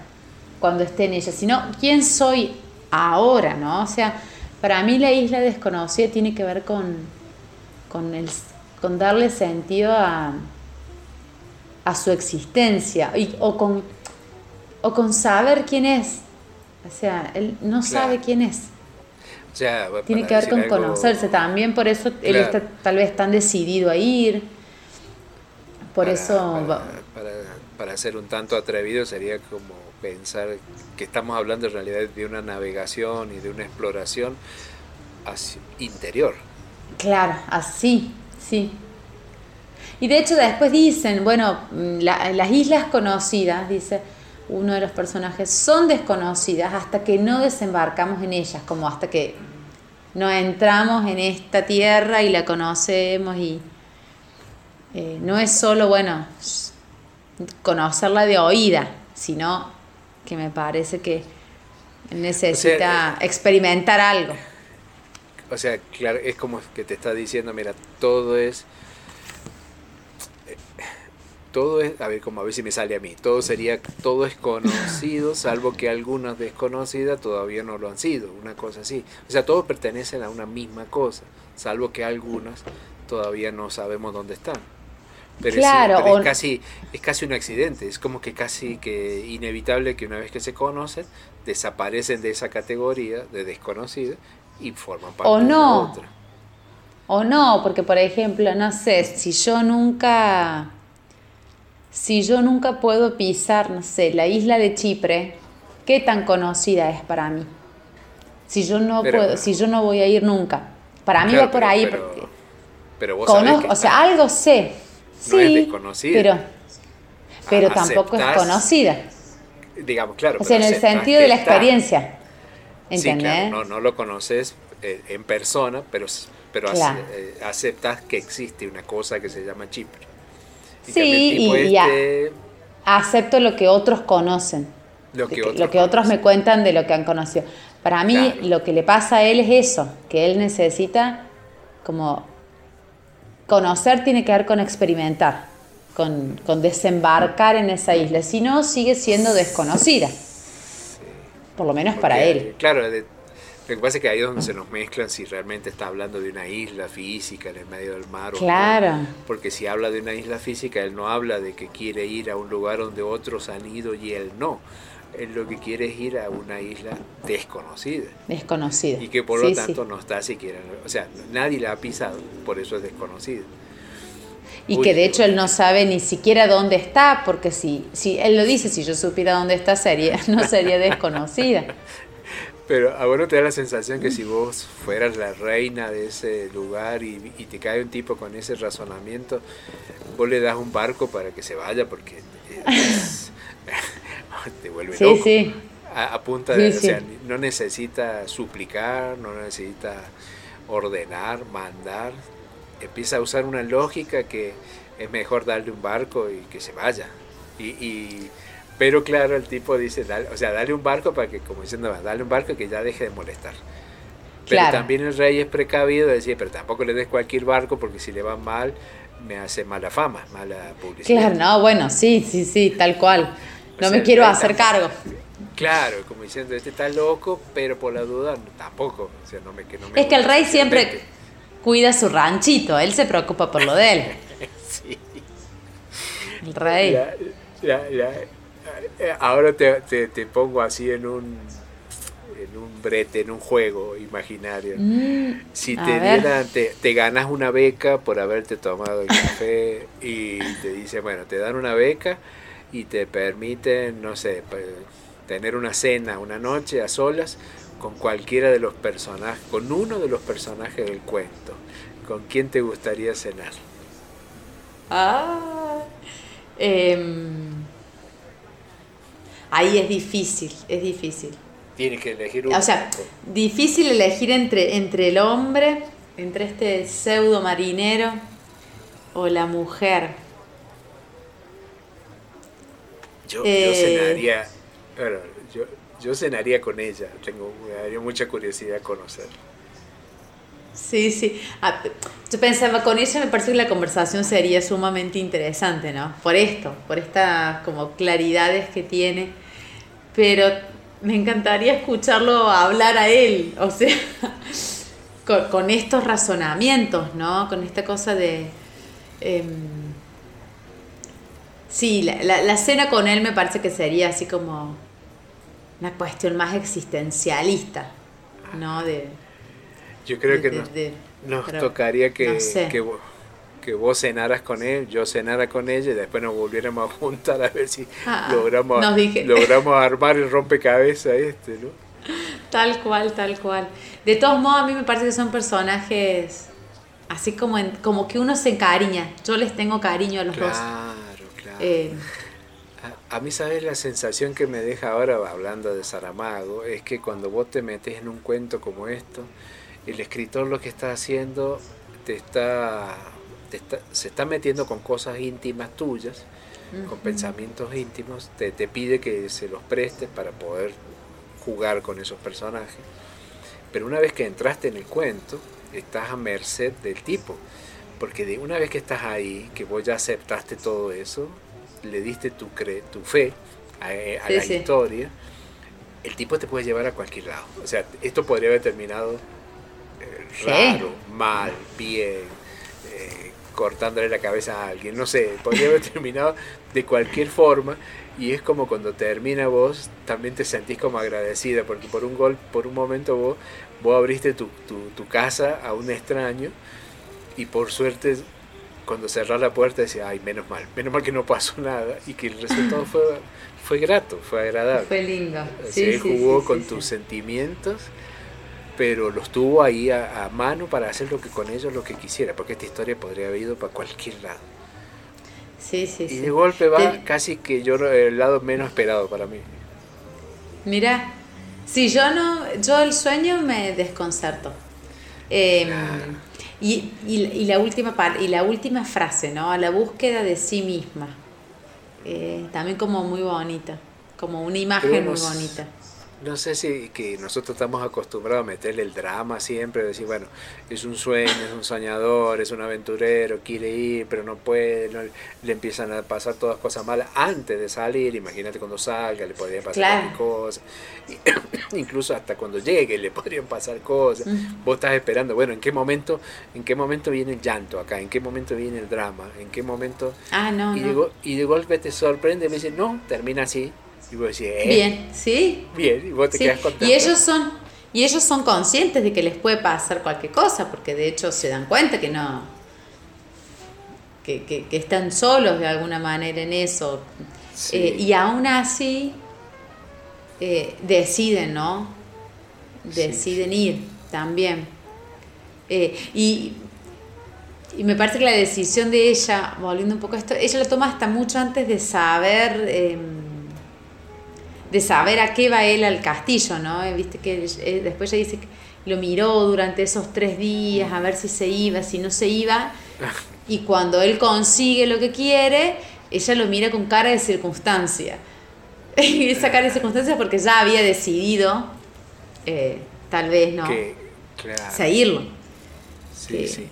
cuando esté en ella, sino quién soy ahora, ¿no? O sea, para mí la isla desconocida tiene que ver con, con, el, con darle sentido a, a su existencia y, o, con, o con saber quién es. O sea, él no sabe quién es. Tiene que ver con conocerse también, por eso él está tal vez tan decidido a ir. Por eso... Para, para, ser un tanto atrevido sería como pensar que estamos hablando en realidad de una navegación y de una exploración interior. Claro, así, sí. Y de hecho después dicen, bueno, las islas conocidas, dice uno de los personajes, son desconocidas hasta que no desembarcamos en ellas, como hasta que no entramos en esta tierra y la conocemos y eh, no es solo, bueno, conocerla de oída, sino que me parece que necesita eh, experimentar algo. O sea, claro, es como que te está diciendo, mira, todo es todo es, a ver, como a ver si me sale a mí, todo sería, todo es conocido, salvo que algunas desconocidas todavía no lo han sido, una cosa así. O sea, todos pertenecen a una misma cosa, salvo que algunas todavía no sabemos dónde están. Pero, claro, es, casi, es casi un accidente, es como que casi que inevitable que una vez que se conocen, desaparecen de esa categoría de desconocida y forman parte o no, de otra. O no, porque por ejemplo, no sé, si yo nunca si yo nunca puedo pisar, no sé, la isla de Chipre, ¿qué tan conocida es para mí? Si yo no puedo, si yo no voy a ir nunca. Para mí va por ahí pero, Pero vos conozco, o sea, algo sé. No es desconocida. Pero, pero tampoco es conocida. Digamos, claro. O sea, en el sentido de la experiencia. ¿Entendés? Sí, no, no lo conoces eh, en persona, pero, pero eh, aceptas que existe una cosa que se llama Chipre. Sí, y ya este acepto lo que otros conocen. Lo que, otros, me cuentan de lo que han conocido. Para mí lo que le pasa a él es eso, que él necesita como conocer tiene que ver con experimentar, con, desembarcar en esa isla. Si no, sigue siendo desconocida. Por lo menos para él. Claro, de, lo que pasa es que ahí es donde se nos mezclan si realmente está hablando de una isla física en el medio del mar. Claro. O no. Porque si habla de una isla física, él no habla de que quiere ir a un lugar donde otros han ido y él no. Él lo que quiere es ir a una isla desconocida. Desconocida. Y que por lo tanto no está siquiera. O sea, nadie la ha pisado, por eso es desconocida. Y que de hecho él no sabe ni siquiera dónde está, porque si, si él lo dice, si yo supiera dónde está, sería, no sería desconocida. Pero a no te da la sensación que si vos fueras la reina de ese lugar y, te cae un tipo con ese razonamiento, vos le das un barco para que se vaya porque te vuelve sí, Sí. A, punta de, o sea, no necesita suplicar, no necesita ordenar, mandar, empieza a usar una lógica que es mejor darle un barco y que se vaya. y pero claro, el tipo dice, o sea, dale un barco para que, como diciendo, dale un barco que ya deje de molestar. Pero también el rey es precavido de decir, pero tampoco le des cualquier barco porque si le va mal, me hace mala fama, mala publicidad. Claro, no, bueno, sí, sí, sí, tal cual. No me quiero hacer cargo. Claro, como diciendo, este está loco, pero por la duda tampoco. O sea, no me, que no es que el rey siempre cuida su ranchito, él se preocupa por lo de él. sí. El rey. Eh, ahora te, te, pongo así en un en un brete, en un juego imaginario. Mm, si te dieran, te, te, ganas una beca por haberte tomado el café y te dice, bueno, te dan una beca y te permiten, no sé, tener una cena una noche a solas con cualquiera de los personajes, con uno de los personajes del cuento. ¿Con quién te gustaría cenar? Ah, eh, Ahí es difícil, es difícil. Tienes que elegir uno. O sea, difícil elegir entre, entre el hombre, entre este pseudo marinero o la mujer. Yo, eh, cenaría, bueno, yo, cenaría con ella, tengo, me daría mucha curiosidad conocerla. Sí, sí. Ah, yo pensaba, con ella me parece que la conversación sería sumamente interesante, ¿no? Por esto, por estas como claridades que tiene pero me encantaría escucharlo hablar a él, o sea, con, estos razonamientos, ¿no? Con esta cosa de... Em, sí, la, cena con él me parece que sería así como una cuestión más existencialista, ¿no? De, Yo creo que nos, tocaría que, que que vos cenaras con él, yo cenara con ella y después nos volviéramos a juntar a ver si ah, logramos, logramos armar el rompecabezas este, ¿no? Tal cual, tal cual. De todos modos, a mí me parece que son personajes así como, en, como que uno se encariña. Yo les tengo cariño a los dos. Claro, claro. Eh, a, a, mí, ¿sabes? La sensación que me deja ahora hablando de Saramago es que cuando vos te metes en un cuento como esto, el escritor lo que está haciendo te está se está metiendo con cosas íntimas tuyas, con pensamientos íntimos, te, te pide que se los prestes para poder jugar con esos personajes. Pero una vez que entraste en el cuento, estás a merced del tipo. Porque de una vez que estás ahí, que vos ya aceptaste todo eso, le diste tu, cre tu fe a, eh, la historia, el tipo te puede llevar a cualquier lado. O sea, esto podría haber terminado eh, raro, mal, bien, cortándole la cabeza a alguien. No sé, podría haber terminado de cualquier forma y es como cuando termina vos, también te sentís como agradecida porque por un gol, por un momento vos, vos abriste tu, tu, casa a un extraño y por suerte cuando cerrás la puerta decía, ay, menos mal, menos mal que no pasó nada y que el resultado fue, fue grato, fue agradable. Fue lindo. Sí, jugó con tus sentimientos pero los tuvo ahí a, mano para hacer lo que con ellos lo que quisiera, porque esta historia podría haber ido para cualquier lado. Sí, sí, y de golpe va casi que yo el lado menos esperado para mí. Mira, si yo no, yo el sueño me desconcerto. Em, y, y, la última y la última frase, ¿no? A la búsqueda de sí misma. Eh, también como muy bonita, como una imagen muy bonita no sé si que nosotros estamos acostumbrados a meterle el drama siempre, decir, bueno, es un sueño, es un soñador, es un aventurero, quiere ir, pero no puede, le empiezan a pasar todas cosas malas antes de salir, imagínate cuando salga, le podrían pasar cosas, incluso hasta cuando llegue le podrían pasar cosas, vos estás esperando, bueno, ¿en qué momento, en qué momento viene el llanto acá? ¿En qué momento viene el drama? ¿En qué momento? Ah, no, y, De, y de golpe te sorprende y me dice, no, termina así, y vos decís, eh, bien, sí. Bien, y vos te quedas contento. Y ellos son, y ellos son conscientes de que les puede pasar cualquier cosa, porque de hecho se dan cuenta que no. que, que, que están solos de alguna manera en eso. Sí. Eh, y aún así eh, deciden, ¿no? Sí, Deciden ir también. Eh, y, y me parece que la decisión de ella, volviendo un poco a esto, ella lo toma hasta mucho antes de saber, eh, de saber a qué va él al castillo, ¿no? Eh, Viste que eh, después ella dice que lo miró durante esos tres días a ver si se iba, si no se iba, y cuando él consigue lo que quiere, ella lo mira con cara de circunstancia. Y esa cara de circunstancia porque ya había decidido, eh, tal vez, ¿no? Que, claro. Seguirlo. Sí, que- sí.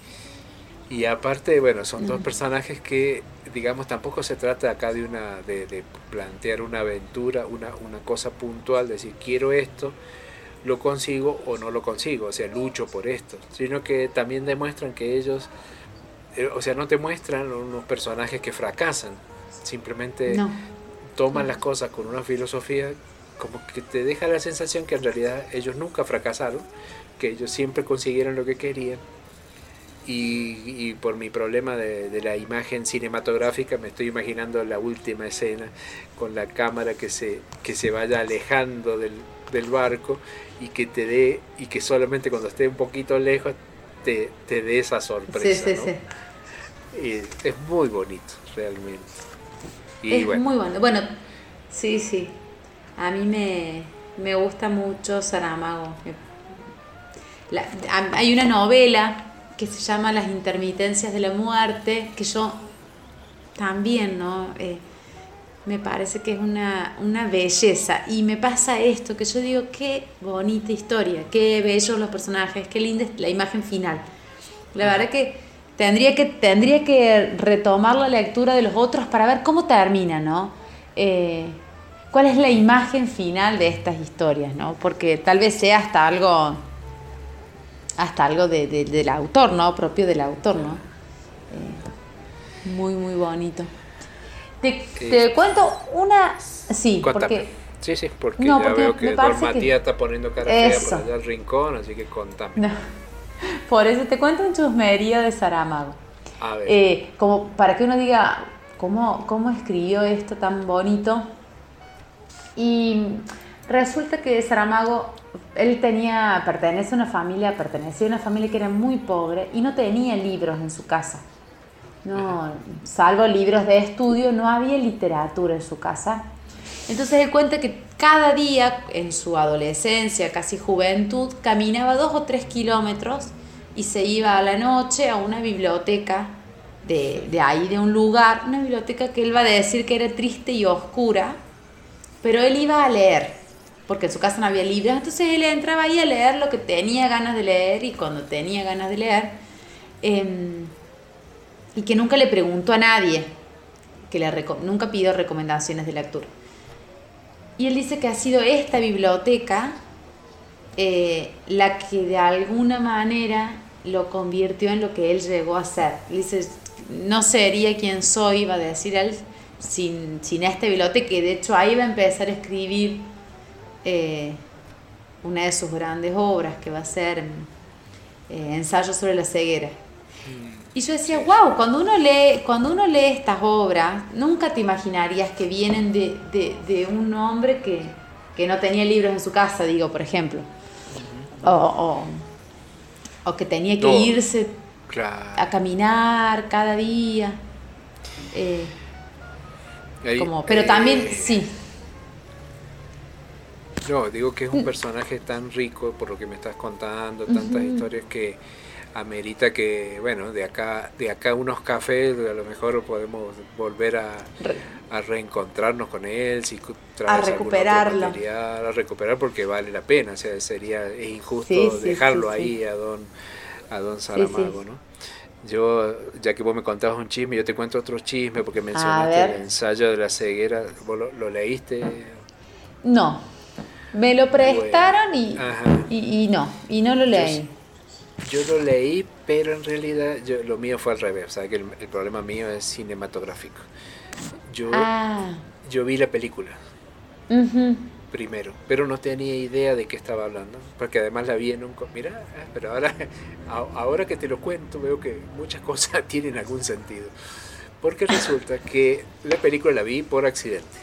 Y aparte, bueno, son dos personajes que, digamos, tampoco se trata acá de una de, de plantear una aventura, una, una cosa puntual, decir, quiero esto, lo consigo o no lo consigo, o sea, lucho por esto, sino que también demuestran que ellos, eh, o sea, no te muestran unos personajes que fracasan, simplemente No. toman las cosas con una filosofía como que te deja la sensación que en realidad ellos nunca fracasaron, que ellos siempre consiguieron lo que querían. Y, y por mi problema de, de la imagen cinematográfica me estoy imaginando la última escena con la cámara que se, que se vaya alejando del, del barco y que te dé y que solamente cuando esté un poquito lejos te, te dé esa Sí, sorpresa. sí, ¿no? sí. Y es muy bonito realmente. Y es bueno, muy bueno. Bueno, sí, sí. A mí me, me gusta mucho Saramago. La- hay una novela que se llama Las intermitencias de la muerte, que yo también, ¿no? Eh, me parece que es una, una belleza. Y me pasa esto, que yo digo, qué bonita historia, qué bellos los personajes, qué linda la imagen final. La verdad que tendría que, tendría que retomar la lectura de los otros para ver cómo termina, ¿no? Eh, ¿Cuál es la imagen final de estas historias, ¿no? Porque tal vez sea hasta algo, hasta algo de- de- del autor, ¿no? Propio del autor, ¿no? Eh, muy, muy bonito. Te, te cuento una... Sí, porque... Sí, sí, porque No, ya porque veo me que Don parece que- Matías está poniendo cara fea por allá al rincón, así que contame. No. Por eso te cuento un chusmerío de Saramago. A ver. Eh, como para que uno diga cómo, cómo escribió esto tan bonito. Y resulta que Saramago, él tenía, pertenece a una familia, pertenecía a una familia que era muy pobre y no tenía libros en su casa. No, salvo libros de estudio, no había literatura en su casa. Entonces él cuenta que cada día en su adolescencia, casi juventud, caminaba dos o tres kilómetros y se iba a la noche a una biblioteca de, de ahí, de un lugar, una biblioteca que él va a decir que era triste y oscura, pero él iba a leer, porque en su casa no había libros, entonces él entraba ahí a leer lo que tenía ganas de leer y cuando tenía ganas de leer, em, y que nunca le preguntó a nadie, que le nunca pidió recomendaciones de lectura. Y él dice que ha sido esta biblioteca eh, la que de alguna manera lo convirtió en lo que él llegó a ser. Él dice, no sería quien soy, va a decir él, sin, sin esta biblioteca. Y de hecho ahí va a empezar a escribir eh, una de sus grandes obras, que va a ser eh, Ensayo sobre la ceguera. Y yo decía, wow, cuando uno lee, cuando uno lee estas obras, nunca te imaginarías que vienen de, de- de un hombre que, que no tenía libros en su casa, digo, por ejemplo. O, o- o que tenía que No. irse claro. a caminar cada día. Eh, Ahí, como, pero eh, también, sí, No, digo que es Mm. un personaje tan rico por lo que me estás contando, tantas historias que amerita que, bueno, de acá, de acá unos cafés, a lo mejor podemos volver a, a reencontrarnos con él, si A recuperarlo. material, a recuperar porque vale la pena, o sea, sería es injusto Sí, sí, dejarlo sí, ahí a don a don. Saramago, ¿no? Yo, ya que vos me contabas un chisme, yo te cuento otro chisme porque mencionaste el ensayo de la ceguera, ¿vos lo, lo leíste? no. Me lo prestaron y, y, y no, y no lo leí. Yo lo leí, pero en realidad yo, lo mío fue al revés, o sea, que el, el problema mío es cinematográfico. Yo, Ah, yo vi la película, primero, pero no tenía idea de qué estaba hablando, porque además la vi en un... Mira, ah, pero ahora, ahora que te lo cuento veo que muchas cosas tienen algún sentido, porque resulta que la película la vi por accidente,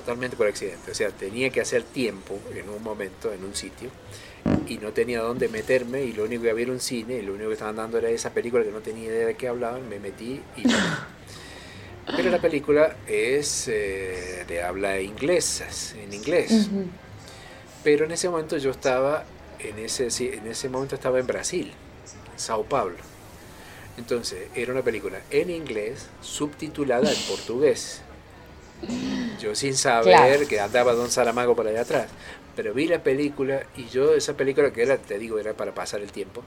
totalmente por accidente, o sea, tenía que hacer tiempo en un momento, en un sitio, y no tenía dónde meterme y lo único que había era un cine y lo único que estaban dando era esa película que no tenía idea de qué hablaban, me metí y... Pero la película es eh, de habla inglesa, en inglés. Pero en ese momento yo estaba, en ese, en ese momento estaba en Brasil, en Sao Paulo. Entonces era una película en inglés subtitulada en portugués. Yo sin saber que andaba Don Saramago por allá atrás. Pero vi la película y yo esa película que era, te digo, era para pasar el tiempo.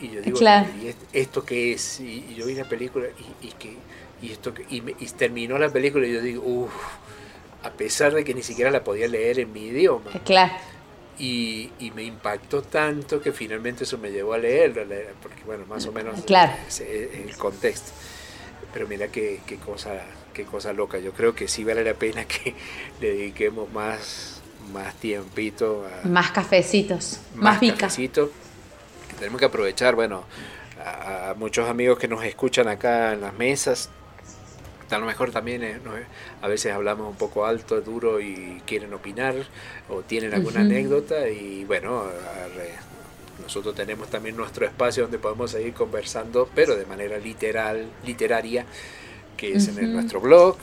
Y yo digo, ¿y esto qué es? Y, yo vi la película y, y que y, esto, y, terminó la película y yo digo, uff, a pesar de que ni siquiera la podía leer en mi idioma. Eh, claro. Y, y, me impactó tanto que finalmente eso me llevó a leerlo, porque bueno, más o menos claro. es, el contexto. Pero mira qué, qué, cosa, qué cosa loca. Yo creo que sí vale la pena que le dediquemos más, más tiempito. A, más cafecitos, más, más. Tenemos que aprovechar, bueno, a, a muchos amigos que nos escuchan acá en las mesas, a lo mejor también eh, a veces hablamos un poco alto, duro y quieren opinar o tienen alguna anécdota y bueno, nosotros tenemos también nuestro espacio donde podemos seguir conversando, pero de manera literal, literaria, que es en nuestro blog,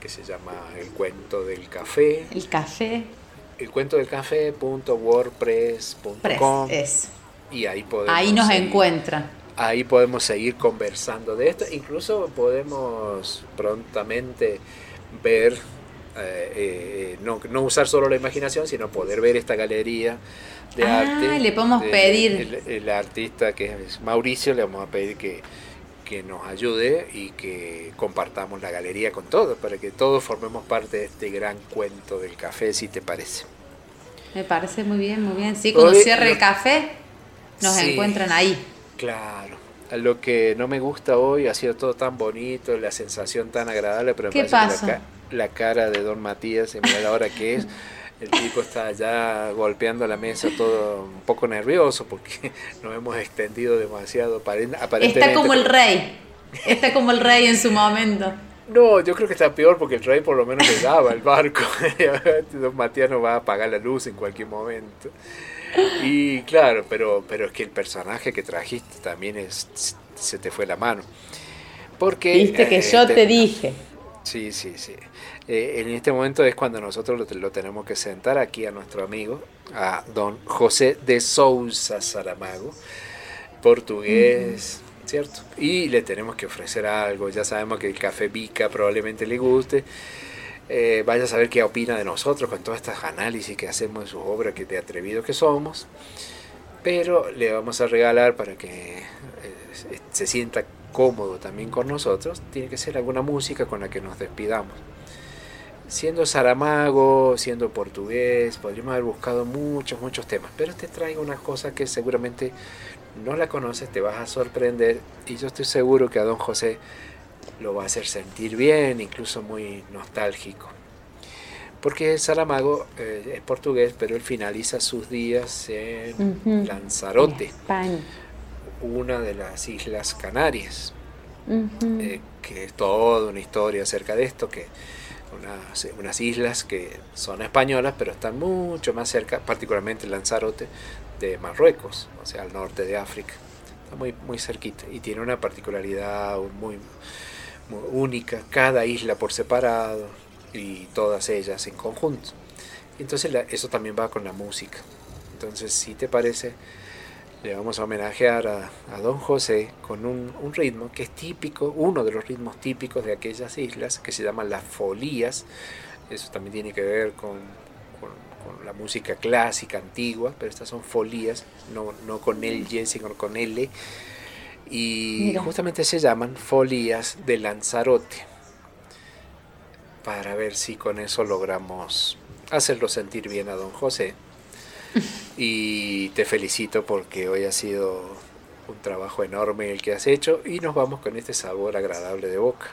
que se llama El Cuento del Café. El Café. El cuento del café.wordpress.com. Y ahí podemos. Ahí nos encuentra ahí podemos seguir conversando de esto. Incluso podemos prontamente ver, eh, eh, no, no, usar solo la imaginación, sino poder ver esta galería de ah, arte. Le podemos pedir. El, artista que es Mauricio, le vamos a pedir que, que nos ayude y que compartamos la galería con todos, para que todos formemos parte de este gran cuento del café, si te parece. Me parece muy bien, muy bien. Sí, cuando cierre el café, nos encuentran ahí. Claro. Lo que no me gusta hoy ha sido todo tan bonito, la sensación tan agradable, pero me parece la, la, cara de don Matías, mira la hora que es, el tipo está ya golpeando la mesa todo un poco nervioso porque nos hemos extendido demasiado. Aparentemente, está como el rey, está como el rey en su momento. No, yo creo que está peor porque el rey por lo menos le daba el barco. don Matías no va a apagar la luz en cualquier momento. Y claro, pero, pero es que el personaje que trajiste también es, se te fue la mano. Porque, Viste que yo te, dije. Sí, sí, sí. Eh, en este momento es cuando nosotros lo, tenemos que sentar aquí a nuestro amigo, a don José de Sousa Saramago, portugués, ¿cierto? Y le tenemos que ofrecer algo. Ya sabemos que el café Vica probablemente le guste. Eh, vaya a saber qué opina de nosotros con todas estas análisis que hacemos de su obra, que de atrevido que somos. Pero le vamos a regalar para que eh, se sienta cómodo también con nosotros, tiene que ser alguna música con la que nos despidamos. Siendo Saramago, siendo portugués, podríamos haber buscado muchos, muchos temas, pero te traigo una cosa que seguramente no la conoces, te vas a sorprender y yo estoy seguro que a don José lo va a hacer sentir bien, incluso muy nostálgico. Porque Saramago eh, es portugués, pero él finaliza sus días en Lanzarote, una de las Islas Canarias, eh, que es toda una historia acerca de esto, que unas, islas que son españolas, pero están mucho más cerca, particularmente Lanzarote, de Marruecos, o sea, al norte de África. Está muy, muy cerquita y tiene una particularidad muy única, cada isla por separado y todas ellas en conjunto. Entonces eso también va con la música. Entonces, si te parece, le vamos a homenajear a, Don José con un, ritmo que es típico, uno de los ritmos típicos de aquellas islas, que se llaman las folías. Eso también tiene que ver con, la música clásica, antigua, pero estas son folías, no, no con el Y, sino con L y justamente se llaman folías de Lanzarote para ver si con eso logramos hacerlo sentir bien a don José. Y te felicito porque hoy ha sido un trabajo enorme el que has hecho y nos vamos con este sabor agradable de boca.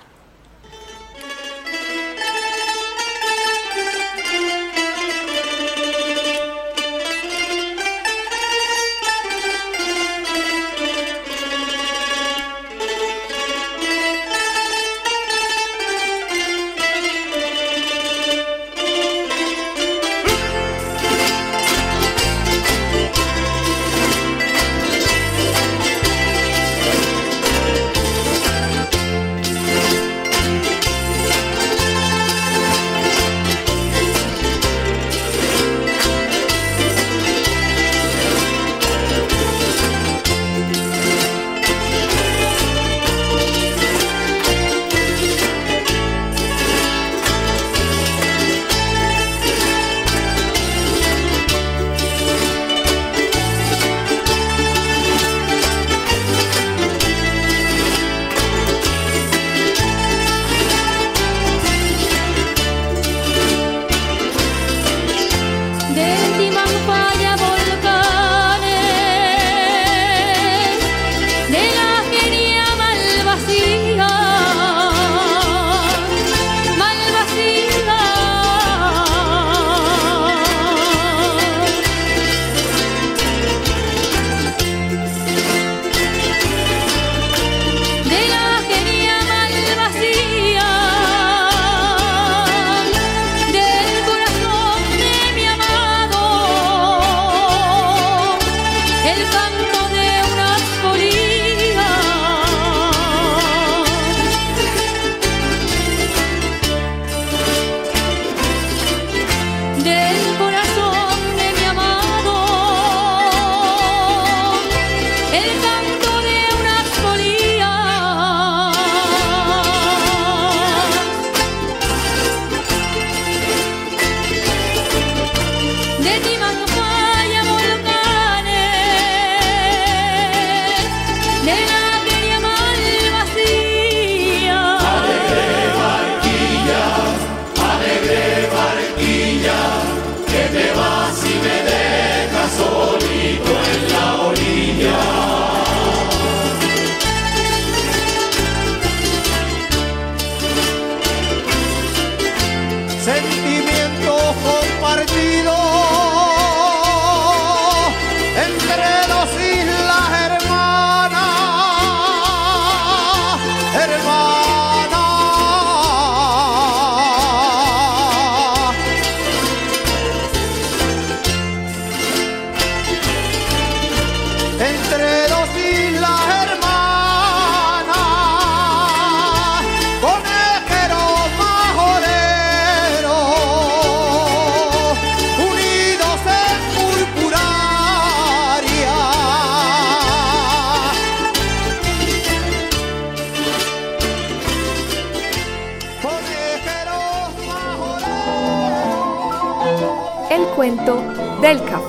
Después del café.